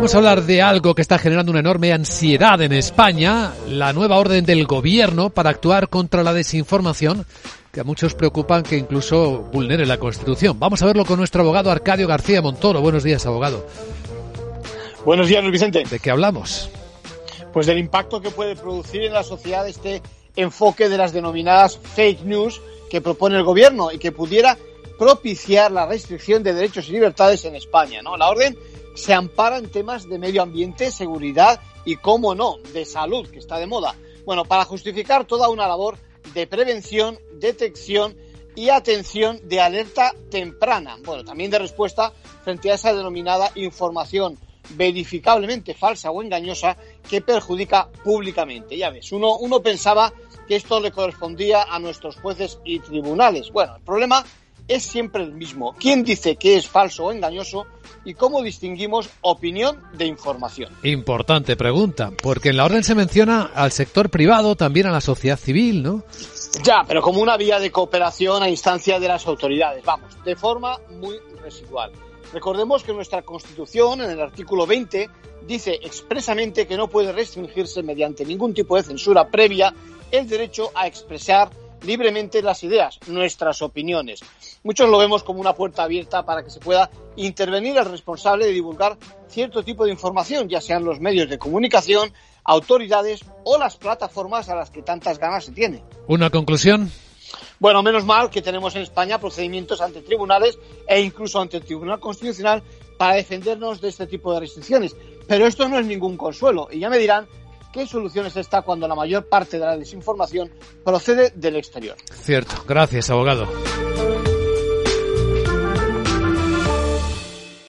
vamos a hablar de algo que está generando una enorme ansiedad en España, la nueva orden del gobierno para actuar contra la desinformación que a muchos preocupan que incluso vulnere la Constitución. Vamos a verlo con nuestro abogado Arcadio García Montoro. Buenos días, abogado. Buenos días, Luis Vicente. ¿De qué hablamos? Pues del impacto que puede producir en la sociedad este enfoque de las denominadas fake news que propone el gobierno y que pudiera propiciar la restricción de derechos y libertades en España. ¿no? La orden se ampara en temas de medio ambiente, seguridad y, cómo no, de salud, que está de moda. Bueno, para justificar toda una labor de prevención, detección y atención de alerta temprana. Bueno, también de respuesta frente a esa denominada información verificablemente falsa o engañosa que perjudica públicamente. Ya ves, uno, uno pensaba que esto le correspondía a nuestros jueces y tribunales. Bueno, el problema es siempre el mismo. ¿Quién dice que es falso o engañoso y cómo distinguimos opinión de información? Importante pregunta, porque en la orden se menciona al sector privado, también a la sociedad civil, ¿no? Ya, pero como una vía de cooperación a instancia de las autoridades, vamos, de forma muy residual. Recordemos que nuestra Constitución, en el artículo 20, dice expresamente que no puede restringirse mediante ningún tipo de censura previa el derecho a expresar libremente las ideas, nuestras opiniones. Muchos lo vemos como una puerta abierta para que se pueda intervenir el responsable de divulgar cierto tipo de información, ya sean los medios de comunicación, autoridades o las plataformas a las que tantas ganas se tiene. ¿Una conclusión? Bueno, menos mal que tenemos en España procedimientos ante tribunales e incluso ante el Tribunal Constitucional para defendernos de este tipo de restricciones. Pero esto no es ningún consuelo. Y ya me dirán qué soluciones está cuando la mayor parte de la desinformación procede del exterior. Cierto. Gracias, abogado.